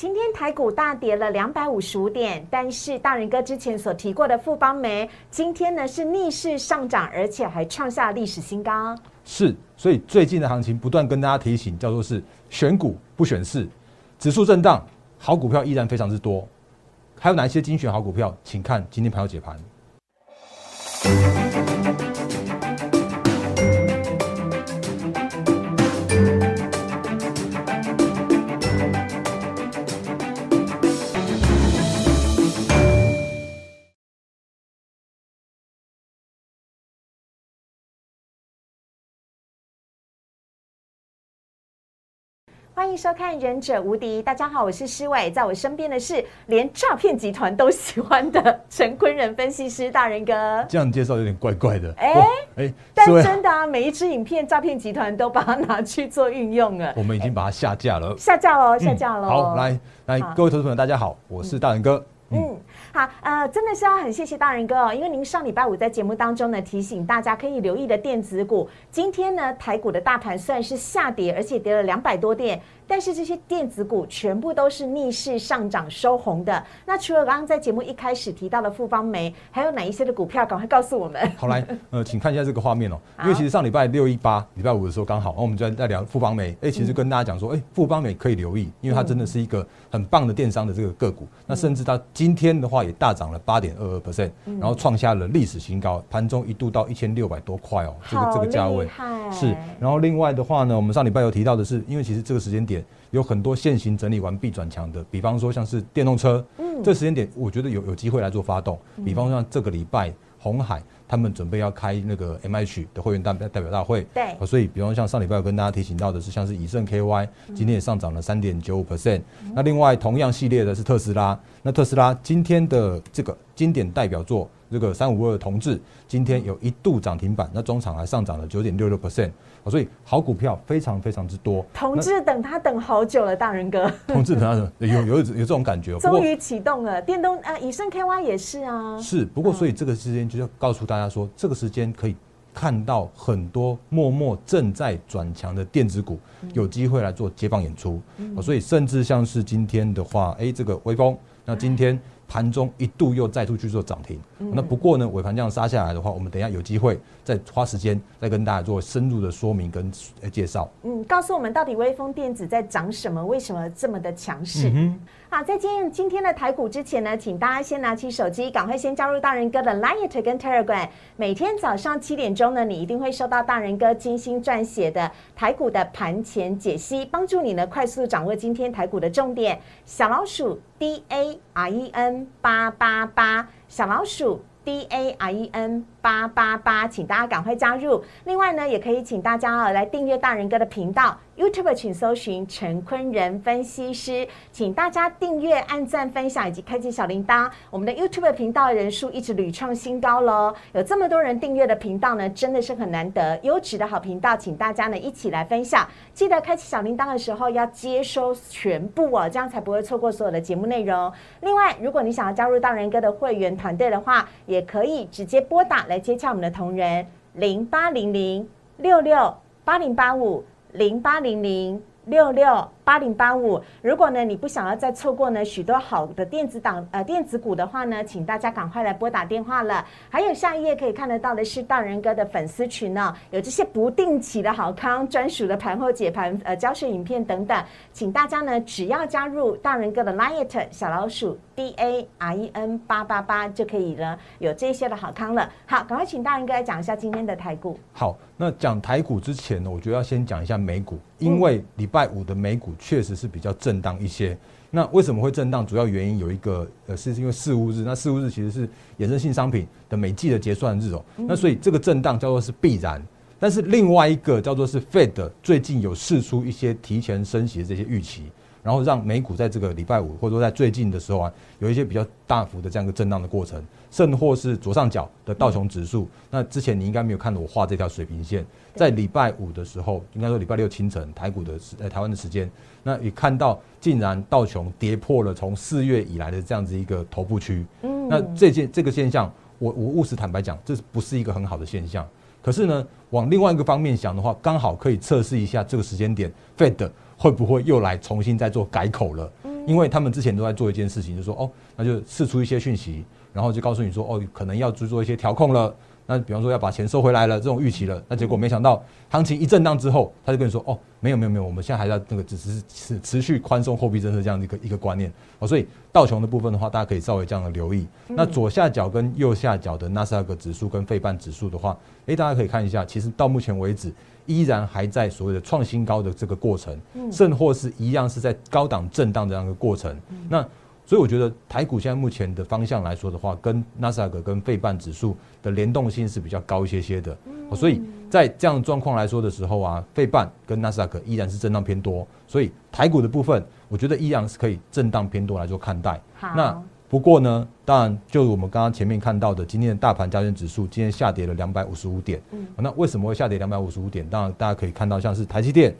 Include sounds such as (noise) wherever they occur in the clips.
今天台股大跌了两百五十五点，但是大人哥之前所提过的富邦煤，今天呢是逆势上涨，而且还创下历史新高。是，所以最近的行情不断跟大家提醒，叫做是选股不选市，指数震荡，好股票依然非常之多。还有哪一些精选好股票？请看今天盘后解盘。迎收看《忍者无敌》，大家好，我是施伟，在我身边的是连诈骗集团都喜欢的陈坤仁分析师大人哥。这样介绍有点怪怪的。哎哎，但真的啊，每一支影片诈骗集团都把它拿去做运用了。我们已经把它下架了，下架了，下架了。好，来来，各位投资朋友，大家好，我是大人哥。嗯。好，呃，真的是要很谢谢大人哥哦，因为您上礼拜五在节目当中呢，提醒大家可以留意的电子股，今天呢，台股的大盘虽然是下跌，而且跌了两百多点，但是这些电子股全部都是逆势上涨收红的。那除了刚刚在节目一开始提到的富邦煤，还有哪一些的股票？赶快告诉我们。好，来，(laughs) 呃，请看一下这个画面哦，因为其实上礼拜六一八、礼拜五的时候刚好，我们在在聊富邦煤，哎，其实跟大家讲说，哎，富邦煤可以留意，因为它真的是一个很棒的电商的这个个股，那甚至它今天的话也大涨了八。点二二 percent，然后创下了历史新高，盘中一度到一千六百多块哦，这个这个价位是。然后另外的话呢，我们上礼拜有提到的是，因为其实这个时间点有很多现行整理完毕转强的，比方说像是电动车，嗯，这时间点我觉得有有机会来做发动，比方说像这个礼拜红海。他们准备要开那个 M H 的会员代代表大会，对，所以比方像上礼拜有跟大家提醒到的是，像是以盛 K Y 今天也上涨了三点九五 percent。那另外同样系列的是特斯拉，那特斯拉今天的这个经典代表作这个三五二同志，今天有一度涨停板，那中场还上涨了九点六六 percent。所以好股票非常非常之多。同志等他等好久了，大人哥。同志等他 (laughs) 有有有这种感觉，终于启动了。电动啊，以盛 KY 也是啊。是，不过所以这个时间就要告诉大家说，这个时间可以看到很多默默正在转强的电子股有机会来做接棒演出。所以甚至像是今天的话，哎，这个微风，那今天。盘中一度又再度去做涨停，那不过呢，尾盘这样杀下来的话，我们等一下有机会再花时间再跟大家做深入的说明跟介绍。嗯，告诉我们到底微风电子在涨什么？为什么这么的强势？好，在见今天的台股之前呢，请大家先拿起手机，赶快先加入大人哥的 Line 跟 Telegram。每天早上七点钟呢，你一定会收到大人哥精心撰写的台股的盘前解析，帮助你呢快速掌握今天台股的重点。小老鼠 D A R E N。八八八小老鼠 D A R E N 八八八，请大家赶快加入。另外呢，也可以请大家啊来订阅大人哥的频道。YouTube 请搜寻陈坤仁分析师，请大家订阅、按赞、分享以及开启小铃铛。我们的 YouTube 频道人数一直屡创新高喽，有这么多人订阅的频道呢，真的是很难得。优质的好频道，请大家呢一起来分享。记得开启小铃铛的时候要接收全部哦，这样才不会错过所有的节目内容。另外，如果你想要加入大人哥的会员团队的话，也可以直接拨打来接洽我们的同仁零八零零六六八零八五。零八零零六六。八零八五，如果呢你不想要再错过呢许多好的电子档呃电子股的话呢，请大家赶快来拨打电话了。还有下一页可以看得到的是大人哥的粉丝群呢，有这些不定期的好康、专属的盘后解盘呃教学影片等等，请大家呢只要加入大人哥的 Liet 小老鼠 D A R E N 八八八就可以了，有这些的好康了。好，赶快请大人哥来讲一下今天的台股。好，那讲台股之前呢，我觉得要先讲一下美股，因为礼拜五的美股。确实是比较震荡一些。那为什么会震荡？主要原因有一个，呃，是因为四五日。那四五日其实是衍生性商品的每季的结算日哦。那所以这个震荡叫做是必然。但是另外一个叫做是 Fed 最近有试出一些提前升息的这些预期。然后让美股在这个礼拜五，或者说在最近的时候啊，有一些比较大幅的这样一个震荡的过程，甚或是左上角的道琼指数。那之前你应该没有看到我画这条水平线，在礼拜五的时候，应该说礼拜六清晨台股的时呃台湾的时间，那也看到竟然道琼跌破了从四月以来的这样子一个头部区。嗯，那这件这个现象，我我务实坦白讲，这不是一个很好的现象。可是呢，往另外一个方面想的话，刚好可以测试一下这个时间点，Fed。会不会又来重新再做改口了？因为他们之前都在做一件事情，就说哦，那就试出一些讯息，然后就告诉你说哦，可能要去做一些调控了。那比方说要把钱收回来了，这种预期了，那结果没想到行情一震荡之后，他就跟你说哦，没有没有没有，我们现在还在那个只是持持续宽松货币政策这样的一个一个观念哦，所以道琼的部分的话，大家可以稍微这样的留意。那左下角跟右下角的纳斯达克指数跟费半指数的话，诶，大家可以看一下，其实到目前为止依然还在所谓的创新高的这个过程，甚或是一样是在高档震荡这样的过程。那所以我觉得台股现在目前的方向来说的话，跟纳斯达克跟费半指数的联动性是比较高一些些的。所以在这样状况来说的时候啊，费半跟纳斯达克依然是震荡偏多。所以台股的部分，我觉得依然是可以震荡偏多来做看待。那不过呢，当然就我们刚刚前面看到的，今天的大盘加权指数今天下跌了两百五十五点。嗯，那为什么会下跌两百五十五点？当然大家可以看到，像是台积电。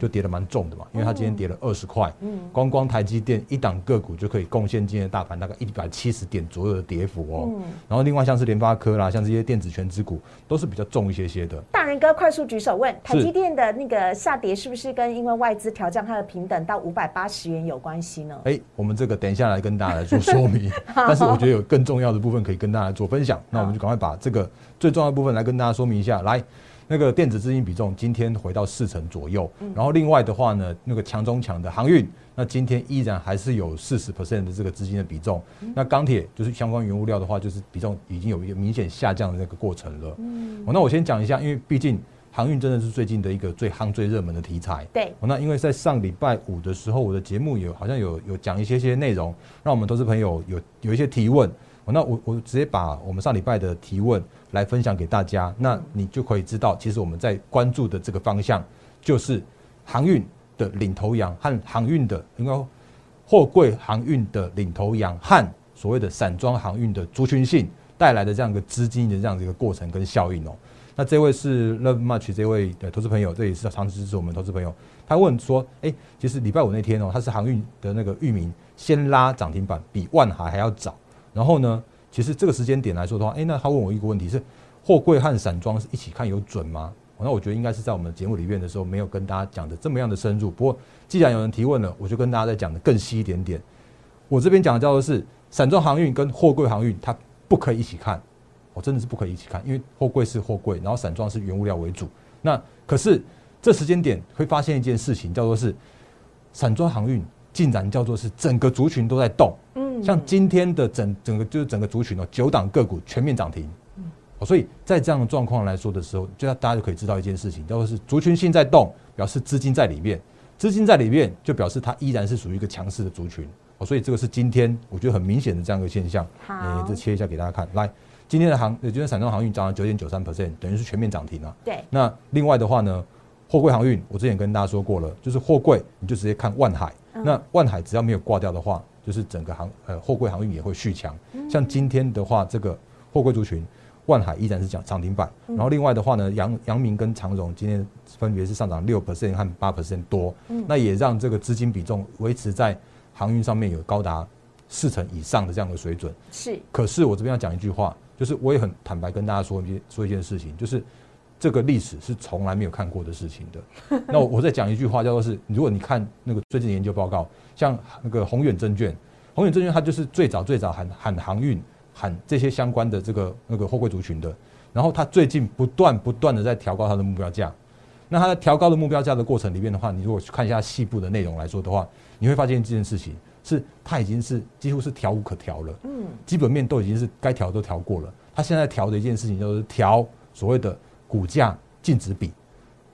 就跌得蛮重的嘛，因为它今天跌了二十块，嗯光光台积电一档个股就可以贡献今天大盘大概一百七十点左右的跌幅哦。然后另外像是联发科啦，像这些电子全指股都是比较重一些些的。大人哥快速举手问，台积电的那个下跌是不是跟因为外资调降它的平等到五百八十元有关系呢？哎，我们这个等一下来跟大家来做说明，(laughs) 但是我觉得有更重要的部分可以跟大家做分享，那我们就赶快把这个最重要的部分来跟大家说明一下，来。那个电子资金比重今天回到四成左右，然后另外的话呢，那个强中强的航运，那今天依然还是有四十 percent 的这个资金的比重。那钢铁就是相关原物料的话，就是比重已经有一个明显下降的那个过程了。嗯，那我先讲一下，因为毕竟航运真的是最近的一个最夯、最热门的题材。对，那因为在上礼拜五的时候，我的节目有好像有有讲一些些内容，让我们投资朋友有有一些提问。那我我直接把我们上礼拜的提问来分享给大家，那你就可以知道，其实我们在关注的这个方向，就是航运的领头羊和航运的，应该货柜航运的领头羊和所谓的散装航运的族群性带来的这样一个资金的这样的一个过程跟效应哦。那这位是 Love Much 这位的投资朋友，这也是长期支持我们投资朋友，他问说，哎，其实礼拜五那天哦，他是航运的那个域名先拉涨停板，比万海还要早。然后呢，其实这个时间点来说的话，哎，那他问我一个问题是，货柜和散装是一起看有准吗？那我觉得应该是在我们节目里面的时候没有跟大家讲的这么样的深入。不过既然有人提问了，我就跟大家再讲的更细一点点。我这边讲的叫做是散装航运跟货柜航运，它不可以一起看，我真的是不可以一起看，因为货柜是货柜，然后散装是原物料为主。那可是这时间点会发现一件事情，叫做是散装航运竟然叫做是整个族群都在动。嗯像今天的整整个就是整个族群哦，九档个股全面涨停，哦，所以在这样的状况来说的时候，就大家就可以知道一件事情，叫做是族群性在动，表示资金在里面，资金在里面就表示它依然是属于一个强势的族群，哦，所以这个是今天我觉得很明显的这样一个现象。好，这切一下给大家看，来，今天的航，今天散装航运涨了九点九三 percent，等于是全面涨停了。对。那另外的话呢，货柜航运，我之前跟大家说过了，就是货柜你就直接看万海，那万海只要没有挂掉的话。就是整个航呃货柜航运也会续强，像今天的话，这个货柜族群，万海依然是讲涨停板，然后另外的话呢，阳阳明跟长荣今天分别是上涨六 percent 和八 percent 多，那也让这个资金比重维持在航运上面有高达四成以上的这样的水准。是，可是我这边要讲一句话，就是我也很坦白跟大家说一说一件事情，就是这个历史是从来没有看过的事情的。那我再讲一句话，叫做是，如果你看那个最近研究报告。像那个宏远证券，宏远证券它就是最早最早喊喊航运喊这些相关的这个那个货柜族群的，然后它最近不断不断的在调高它的目标价。那它在调高的目标价的过程里面的话，你如果去看一下细部的内容来说的话，你会发现这件事情是它已经是几乎是调无可调了。嗯，基本面都已经是该调都调过了。它现在调的一件事情就是调所谓的股价净值比，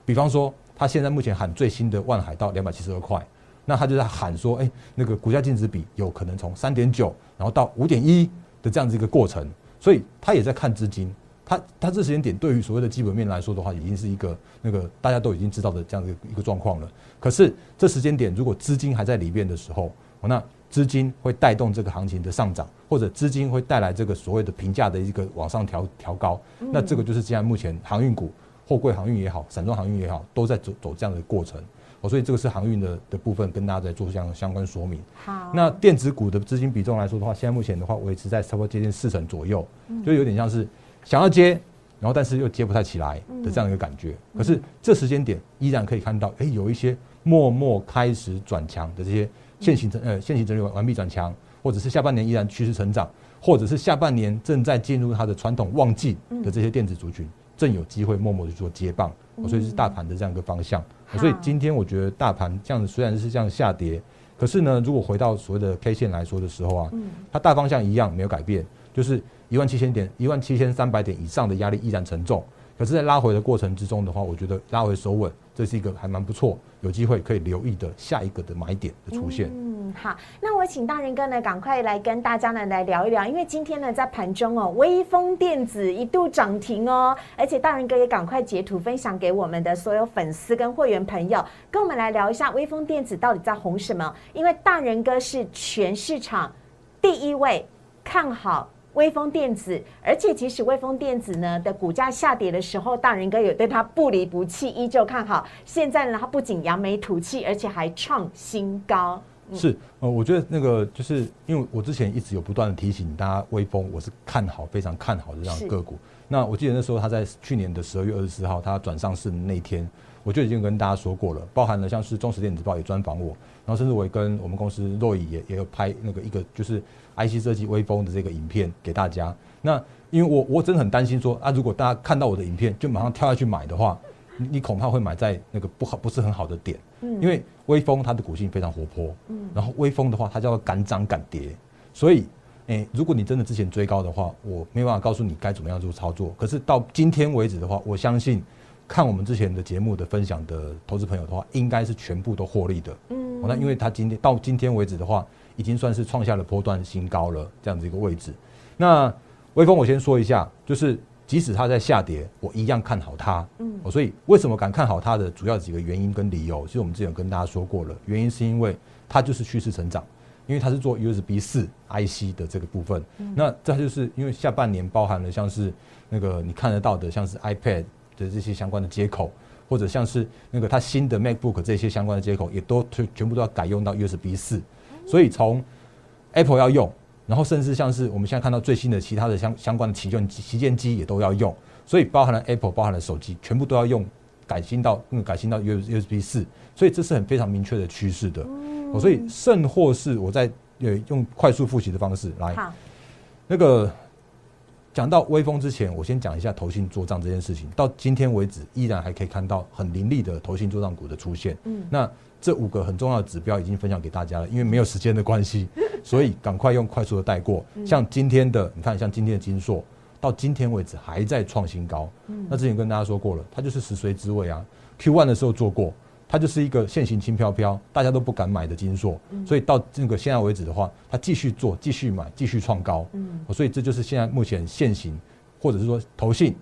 比方说它现在目前喊最新的万海到两百七十二块。那他就在喊说，哎，那个股价净值比有可能从三点九，然后到五点一的这样子一个过程，所以他也在看资金，他他这时间点对于所谓的基本面来说的话，已经是一个那个大家都已经知道的这样的一个状况了。可是这时间点如果资金还在里面的时候，那资金会带动这个行情的上涨，或者资金会带来这个所谓的评价的一个往上调调高，那这个就是现在目前航运股、货柜航运也好，散装航运也好，都在走走这样的过程。哦，所以这个是航运的的部分，跟大家在做相相关说明。好，那电子股的资金比重来说的话，现在目前的话维持在差不多接近四成左右，就有点像是想要接，然后但是又接不太起来的这样一个感觉。可是这时间点依然可以看到，哎，有一些默默开始转强的这些现行整呃现行整理完完毕转强，或者是下半年依然趋势成长，或者是下半年正在进入它的传统旺季的这些电子族群，正有机会默默去做接棒，所以是大盘的这样一个方向。所以今天我觉得大盘这样子虽然是这样下跌，可是呢，如果回到所谓的 K 线来说的时候啊，它大方向一样没有改变，就是一万七千点、一万七千三百点以上的压力依然沉重。可是，在拉回的过程之中的话，我觉得拉回手稳，这是一个还蛮不错，有机会可以留意的下一个的买点的出现。嗯，好，那我请大人哥呢，赶快来跟大家呢来聊一聊，因为今天呢在盘中哦，微风电子一度涨停哦，而且大人哥也赶快截图分享给我们的所有粉丝跟会员朋友，跟我们来聊一下微风电子到底在红什么？因为大人哥是全市场第一位看好。微风电子，而且即使微风电子呢的股价下跌的时候，大人哥有对它不离不弃，依旧看好。现在呢，它不仅扬眉吐气，而且还创新高。是，呃，我觉得那个就是因为我之前一直有不断的提醒大家，微风我是看好，非常看好的这样个股。那我记得那时候他在去年的十二月二十四号，他转上市的那天，我就已经跟大家说过了，包含了像是中时电子报也专访我，然后甚至我也跟我们公司若乙也也有拍那个一个就是。IC 设计微风的这个影片给大家，那因为我我真的很担心说啊，如果大家看到我的影片就马上跳下去买的话，你你恐怕会买在那个不好不是很好的点，嗯，因为微风它的股性非常活泼，嗯，然后微风的话它叫做敢涨敢跌，所以诶，如果你真的之前追高的话，我没办法告诉你该怎么样做操作，可是到今天为止的话，我相信看我们之前的节目的分享的投资朋友的话，应该是全部都获利的，嗯，那因为他今天到今天为止的话。已经算是创下了波段新高了，这样子一个位置。那微风，我先说一下，就是即使它在下跌，我一样看好它。嗯，所以为什么敢看好它的主要几个原因跟理由，其实我们之前跟大家说过了。原因是因为它就是趋势成长，因为它是做 USB 四 IC 的这个部分。那这就是因为下半年包含了像是那个你看得到的，像是 iPad 的这些相关的接口，或者像是那个它新的 MacBook 这些相关的接口，也都全全部都要改用到 USB 四。所以从 Apple 要用，然后甚至像是我们现在看到最新的其他的相相关的旗舰旗舰机也都要用，所以包含了 Apple，包含了手机，全部都要用改新到嗯改新到 U USB 四，所以这是很非常明确的趋势的。所以甚或是我在呃用快速复习的方式来，那个讲到微风之前，我先讲一下投信做账这件事情。到今天为止，依然还可以看到很凌厉的投信做账股的出现。嗯，那。这五个很重要的指标已经分享给大家了，因为没有时间的关系，(laughs) 所以赶快用快速的带过。像今天的，你看，像今天的金硕，到今天为止还在创新高。那之前跟大家说过了，它就是食髓之味啊。Q one 的时候做过，它就是一个现行轻飘飘，大家都不敢买的金硕。所以到这个现在为止的话，它继续做，继续买，继续创高。嗯，所以这就是现在目前现行，或者是说投信。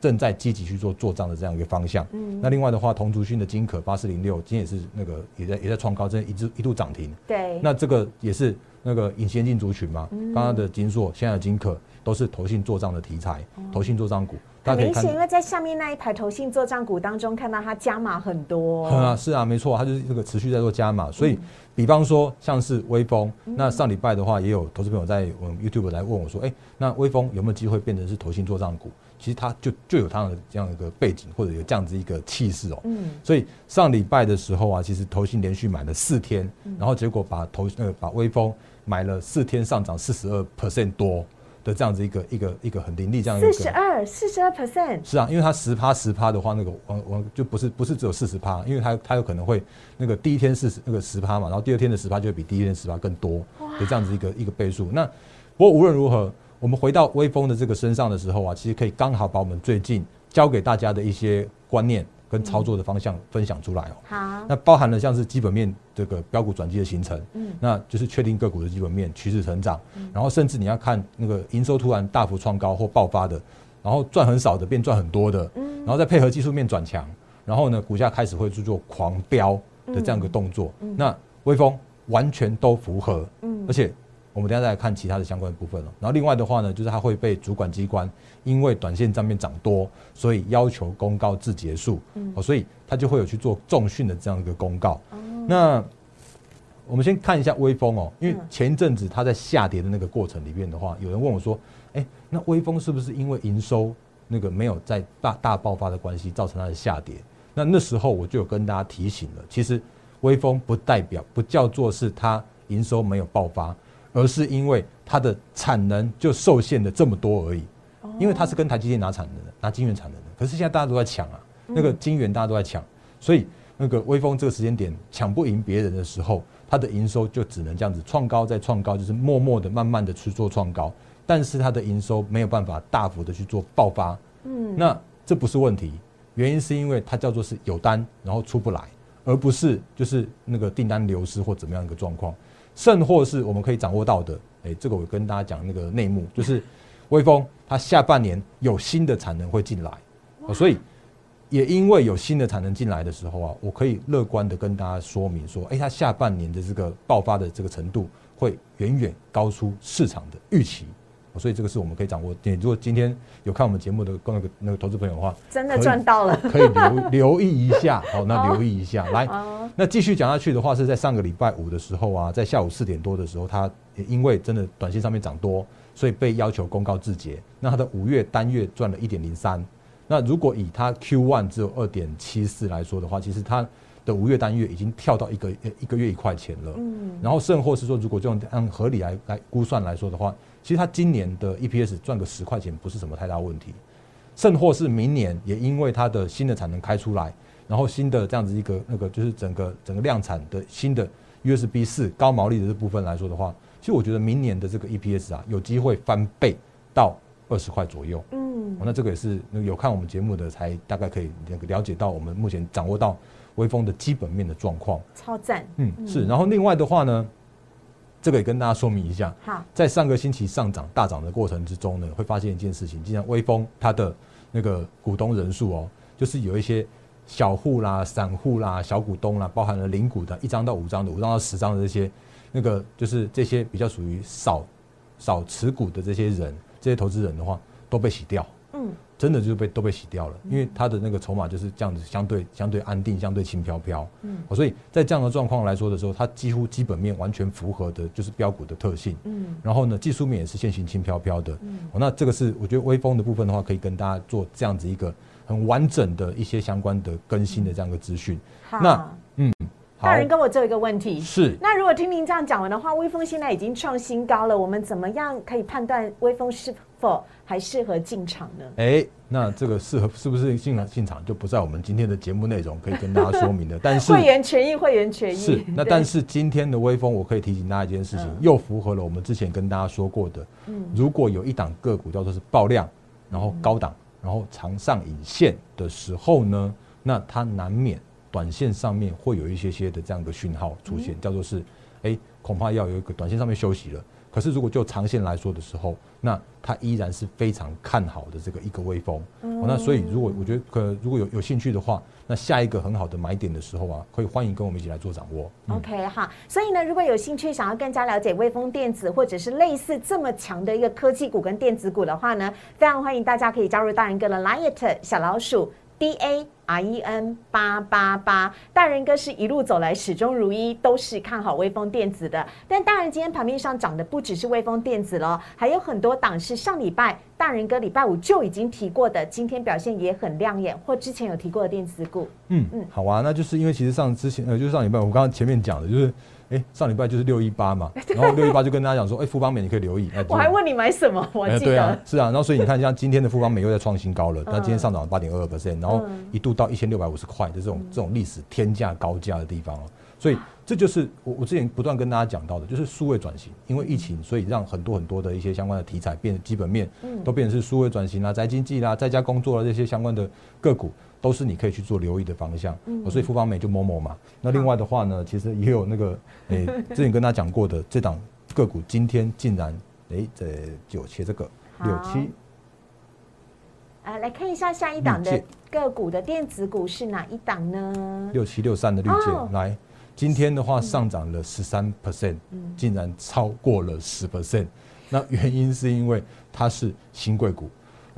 正在积极去做做账的这样一个方向。嗯，那另外的话，同族勋的金可八四零六今天也是那个也在也在创高，这一直一度涨停。对，那这个也是那个隐先进族群嘛。刚刚的金硕，现在的金可都是投信做账的题材，投信做账股。很明显，因为在下面那一排投信做账股当中，看到它加码很多。啊，是啊，没错，它就是这个持续在做加码。所以，比方说像是微风，那上礼拜的话，也有投资朋友在我们 YouTube 来问我说：“哎，那微风有没有机会变成是投信做账股？”其实它就就有它的这样一个背景，或者有这样子一个气势哦。嗯。所以上礼拜的时候啊，其实投信连续买了四天，然后结果把投呃把微风买了四天上涨四十二 percent 多的这样子一个一个一个很凌厉这样一个。四十二四十二 percent。是啊，因为它十趴十趴的话，那个往往就不是不是只有四十趴，因为它它有可能会那个第一天是那个十趴嘛，然后第二天的十趴就会比第一天十趴更多的这样子一个一个倍数。那不过无论如何。我们回到微风的这个身上的时候啊，其实可以刚好把我们最近教给大家的一些观念跟操作的方向分享出来哦。好，那包含了像是基本面这个标股转机的形成，嗯，那就是确定个股的基本面趋势成长，然后甚至你要看那个营收突然大幅创高或爆发的，然后赚很少的变赚很多的，嗯，然后再配合技术面转强，然后呢股价开始会去做狂飙的这样一个动作，那微风完全都符合，嗯，而且。我们等下再来看其他的相关部分了。然后另外的话呢，就是它会被主管机关因为短线账面涨多，所以要求公告至结束。嗯，哦，所以它就会有去做重训的这样一个公告。哦，那我们先看一下微风哦，因为前一阵子它在下跌的那个过程里面的话，有人问我说：“哎，那微风是不是因为营收那个没有在大大爆发的关系，造成它的下跌？”那那时候我就有跟大家提醒了，其实微风不代表不叫做是它营收没有爆发，而是因为它的产能就受限的这么多而已。因为它是跟台积电拿产能的，拿晶圆产能的。可是现在大家都在抢啊，那个晶圆大家都在抢，所以那个微风这个时间点抢不赢别人的时候，它的营收就只能这样子创高再创高，就是默默的、慢慢的去做创高。但是它的营收没有办法大幅的去做爆发。嗯，那这不是问题，原因是因为它叫做是有单，然后出不来，而不是就是那个订单流失或怎么样一个状况，甚或是我们可以掌握到的。哎，这个我跟大家讲那个内幕，就是微风。它下半年有新的产能会进来，所以也因为有新的产能进来的时候啊，我可以乐观的跟大家说明说，哎，它下半年的这个爆发的这个程度会远远高出市场的预期，所以这个是我们可以掌握。你如果今天有看我们节目的那个那个投资朋友的话，真的赚到了，可以留留意一下。好，那留意一下，来，那继续讲下去的话，是在上个礼拜五的时候啊，在下午四点多的时候，它因为真的短信上面涨多。所以被要求公告自结，那它的五月单月赚了一点零三，那如果以它 Q one 只有二点七四来说的话，其实它的五月单月已经跳到一个一个月一块钱了。嗯，然后甚或是说，如果这种按合理来来估算来说的话，其实它今年的 EPS 赚个十块钱不是什么太大问题，甚或是明年也因为它的新的产能开出来，然后新的这样子一个那个就是整个整个量产的新的 USB 四高毛利的这部分来说的话。其实我觉得明年的这个 EPS 啊，有机会翻倍到二十块左右。嗯，那这个也是有看我们节目的才大概可以那个了解到我们目前掌握到微风的基本面的状况。超赞。嗯，是。然后另外的话呢，这个也跟大家说明一下。好，在上个星期上涨大涨的过程之中呢，会发现一件事情，就像微风它的那个股东人数哦，就是有一些小户啦、散户啦、小股东啦，包含了零股的一张到五张的、五张到十张的这些。那个就是这些比较属于少少持股的这些人，这些投资人的话都被洗掉，嗯，真的就是被都被洗掉了，因为他的那个筹码就是这样子，相对相对安定，相对轻飘。飘，嗯，所以在这样的状况来说的时候，它几乎基本面完全符合的就是标股的特性，嗯，然后呢，技术面也是现行轻飘飘的，嗯，那这个是我觉得微风的部分的话，可以跟大家做这样子一个很完整的一些相关的更新的这样一个资讯，那嗯。大人跟我做一个问题是，那如果听您这样讲完的话，微风现在已经创新高了，我们怎么样可以判断微风是否还适合进场呢？哎，那这个适合是不是进进场就不在我们今天的节目内容可以跟大家说明的。但是会员权益，会员权益是。那但是今天的微风，我可以提醒大家一件事情，又符合了我们之前跟大家说过的，嗯，如果有一档个股叫做是爆量，然后高档，然后长上影线的时候呢，那它难免。短线上面会有一些些的这样的讯号出现，叫做是，哎，恐怕要有一个短线上面休息了。可是如果就长线来说的时候，那它依然是非常看好的这个一个微风。那所以如果我觉得可如果有有兴趣的话，那下一个很好的买点的时候啊，可以欢迎跟我们一起来做掌握。OK 哈，所以呢，如果有兴趣想要更加了解微风电子或者是类似这么强的一个科技股跟电子股的话呢，非常欢迎大家可以加入大人哥的 Liet 小老鼠 D A。R E N 八八八，大人哥是一路走来始终如一，都是看好微风电子的。但大人今天盘面上涨的不只是微风电子了，还有很多档是上礼拜大人哥礼拜五就已经提过的，今天表现也很亮眼，或之前有提过的电子股。嗯嗯，好啊，那就是因为其实上之前呃，就是上礼拜我刚刚前面讲的就是。哎，上礼拜就是六一八嘛，然后六一八就跟大家讲说，哎，富邦美你可以留意。(laughs) 我还问你买什么，我记得。对啊，是啊，然后所以你看，像今天的富邦美又在创新高了，它今天上涨了八点二二 percent，然后一度到一千六百五十块的这种这种历史天价高价的地方哦，所以这就是我我之前不断跟大家讲到的，就是数位转型，因为疫情，所以让很多很多的一些相关的题材变基本面，都变成是数位转型啦、宅经济啦、在家工作啦这些相关的个股。都是你可以去做留意的方向，所以富邦美就某某嘛。那另外的话呢，其实也有那个诶，(laughs) 之前跟他讲过的这档个股，今天竟然诶，这就切这个六七。啊，来看一下下一档的个股的电子股是哪一档呢？六七六三的绿界，来，今天的话上涨了十三 percent，竟然超过了十 percent。那原因是因为它是新贵股。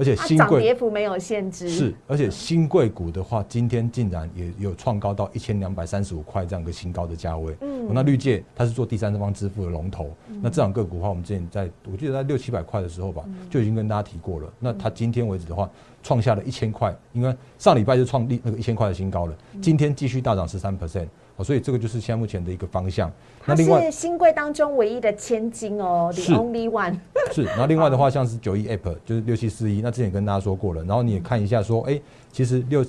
而且新贵跌幅没有限制，是，而且新贵股的话，今天竟然也有创高到一千两百三十五块这样一个新高的价位。嗯，那绿界它是做第三方支付的龙头，那这两个股的话，我们之前在我记得在六七百块的时候吧，就已经跟大家提过了。那它今天为止的话，创下了一千块，因为上礼拜就创立那个一千块的新高了，今天继续大涨十三 percent。所以这个就是现在目前的一个方向。那另外，新贵当中唯一的千金哦，the only one。(laughs) 是，然后另外的话，像是九一 app 就是六七四一，那之前跟大家说过了，然后你也看一下说，哎，其实六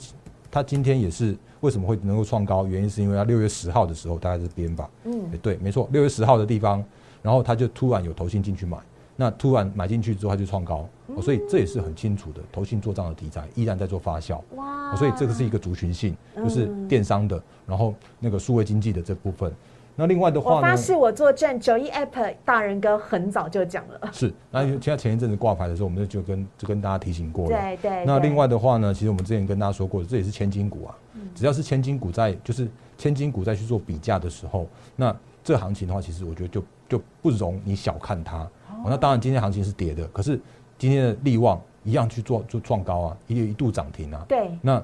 它今天也是为什么会能够创高，原因是因为它六月十号的时候大概是边吧，嗯，对，没错，六月十号的地方，然后它就突然有投信进去买。那突然买进去之后，它就创高，所以这也是很清楚的。投信做账的题材依然在做发酵，哇！所以这个是一个族群性，就是电商的，然后那个数位经济的这部分。那另外的话呢？我发誓，我作证，九一 app 大人哥很早就讲了。是，那现在前一阵子挂牌的时候，我们就跟就跟大家提醒过了。对对。那另外的话呢，其实我们之前跟大家说过，这也是千金股啊。只要是千金股在，就是千金股在去做比价的时候，那这行情的话，其实我觉得就就不容你小看它。那当然，今天行情是跌的，可是今天的利旺一样去做，就创高啊，一一度涨停啊。对。那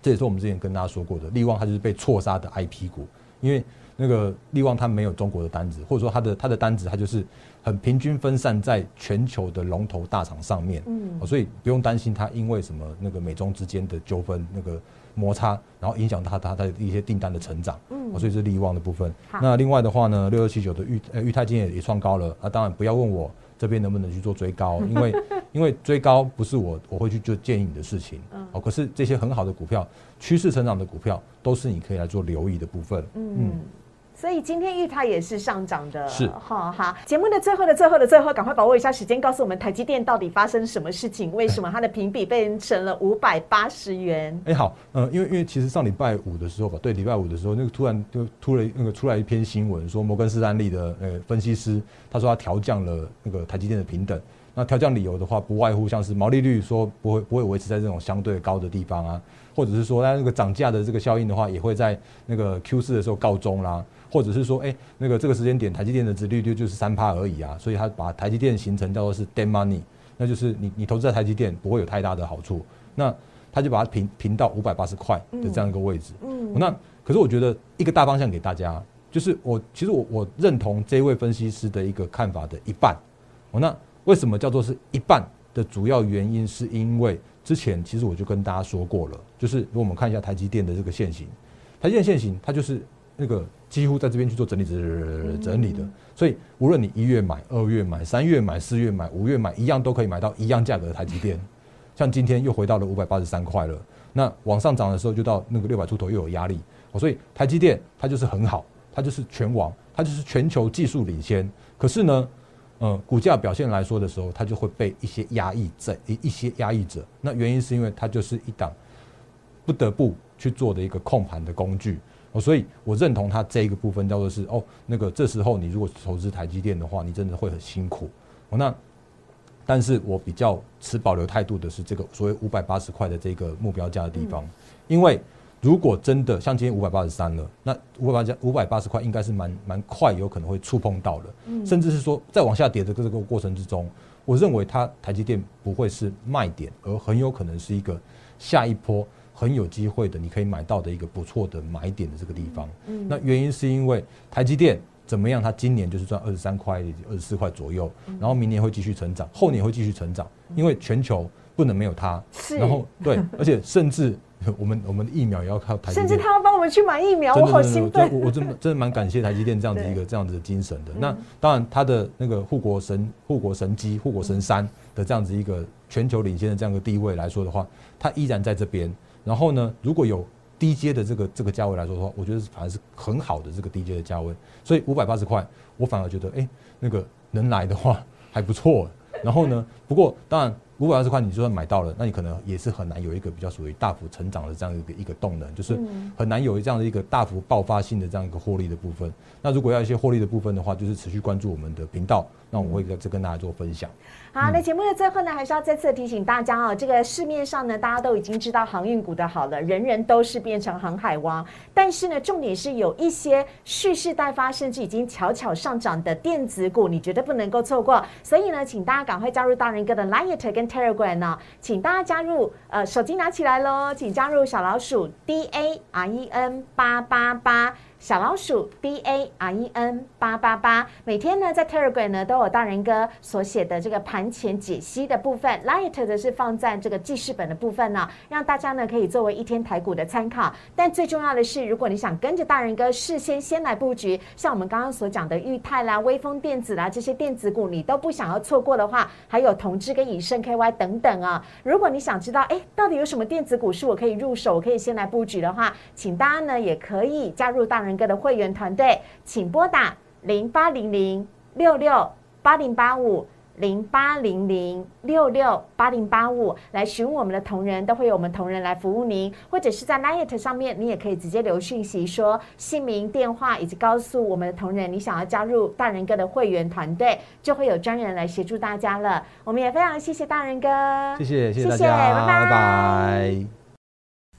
这也是我们之前跟大家说过的，利旺它就是被错杀的 IP 股，因为那个利旺它没有中国的单子，或者说它的它的单子它就是很平均分散在全球的龙头大厂上面，嗯，所以不用担心它因为什么那个美中之间的纠纷那个摩擦，然后影响它它的一些订单的成长，嗯，所以是利旺的部分。那另外的话呢，六六七九的裕呃裕泰今天也也创高了，那当然不要问我这边能不能去做追高，因为 (laughs) 因为追高不是我我会去就建议你的事情，哦，可是这些很好的股票，趋势成长的股票，都是你可以来做留意的部分，嗯。所以今天玉泰也是上涨的，是哈哈。节目的最后的最后的最后，赶快把握一下时间，告诉我们台积电到底发生什么事情？为什么它的评比被成了五百八十元？哎，好，嗯，因为因为其实上礼拜五的时候吧，对，礼拜五的时候，那个突然就突然那个出来一篇新闻，说摩根士丹利的呃分析师，他说他调降了那个台积电的平等。那调降理由的话，不外乎像是毛利率说不会不会维持在这种相对高的地方啊，或者是说它那个涨价的这个效应的话，也会在那个 Q 四的时候告终啦。或者是说，哎，那个这个时间点，台积电的值利率就是三趴而已啊，所以他把台积电形成叫做是 dead money，那就是你你投资在台积电不会有太大的好处，那他就把它平平到五百八十块的这样一个位置。嗯，那可是我觉得一个大方向给大家，就是我其实我我认同这位分析师的一个看法的一半。哦，那为什么叫做是一半的主要原因，是因为之前其实我就跟大家说过了，就是如果我们看一下台积电的这个线型，台积电线型它就是那个。几乎在这边去做整理整整理的，所以无论你一月买、二月买、三月买、四月买、五月买，一样都可以买到一样价格的台积电。像今天又回到了五百八十三块了，那往上涨的时候就到那个六百出头又有压力，所以台积电它就是很好，它就是全网，它就是全球技术领先。可是呢，呃，股价表现来说的时候，它就会被一些压抑在一一些压抑者。那原因是因为它就是一档不得不去做的一个控盘的工具。哦，所以我认同他这一个部分叫做是哦，那个这时候你如果投资台积电的话，你真的会很辛苦。哦，那但是我比较持保留态度的是这个所谓五百八十块的这个目标价的地方，因为如果真的像今天五百八十三了，那五百八加五百八十块应该是蛮蛮快有可能会触碰到了，甚至是说再往下跌的这个过程之中，我认为它台积电不会是卖点，而很有可能是一个下一波。很有机会的，你可以买到的一个不错的买点的这个地方。嗯，那原因是因为台积电怎么样？它今年就是赚二十三块、二十四块左右，然后明年会继续成长，后年会继续成长，因为全球不能没有它。是。然后对，而且甚至我们我们的疫苗也要靠台积电。甚至他要帮我们去买疫苗，我好兴奋。我我真真的蛮感谢台积电这样子一个这样子的精神的。那当然，它的那个护国神、护国神机、护国神山的这样子一个全球领先的这样一个地位来说的话，它依然在这边。然后呢，如果有低阶的这个这个价位来说的话，我觉得反而是很好的这个低阶的价位。所以五百八十块，我反而觉得，哎，那个能来的话还不错。然后呢，不过当然。五百二十块，你就算买到了，那你可能也是很难有一个比较属于大幅成长的这样一个一个动能，就是很难有这样的一个大幅爆发性的这样一个获利的部分。那如果要一些获利的部分的话，就是持续关注我们的频道，那我会在这跟大家做分享。好，那节目的最后呢，还是要再次提醒大家哦，这个市面上呢，大家都已经知道航运股的好了，人人都是变成航海王。但是呢，重点是有一些蓄势待发，甚至已经悄悄上涨的电子股，你绝对不能够错过。所以呢，请大家赶快加入大人哥的 Light 跟 Telegram 呢，请大家加入，呃，手机拿起来喽，请加入小老鼠 D A R E N 八八八。小老鼠 b a r e n 八八八，每天呢在 Telegram 呢都有大人哥所写的这个盘前解析的部分，Light 的是放在这个记事本的部分呢，让大家呢可以作为一天台股的参考。但最重要的是，如果你想跟着大人哥事先先来布局，像我们刚刚所讲的裕泰啦、微风电子啦这些电子股，你都不想要错过的话，还有同志跟以盛 KY 等等啊。如果你想知道，哎，到底有什么电子股是我可以入手，我可以先来布局的话，请大家呢也可以加入大人哥的会员团队，请拨打零八零零六六八零八五。零八零零六六八零八五来询问我们的同仁，都会有我们同仁来服务您，或者是在 Light 上面，你也可以直接留讯息说姓名、电话，以及告诉我们的同仁你想要加入大人哥的会员团队，就会有专人来协助大家了。我们也非常谢谢大人哥，谢谢谢谢大家，拜拜。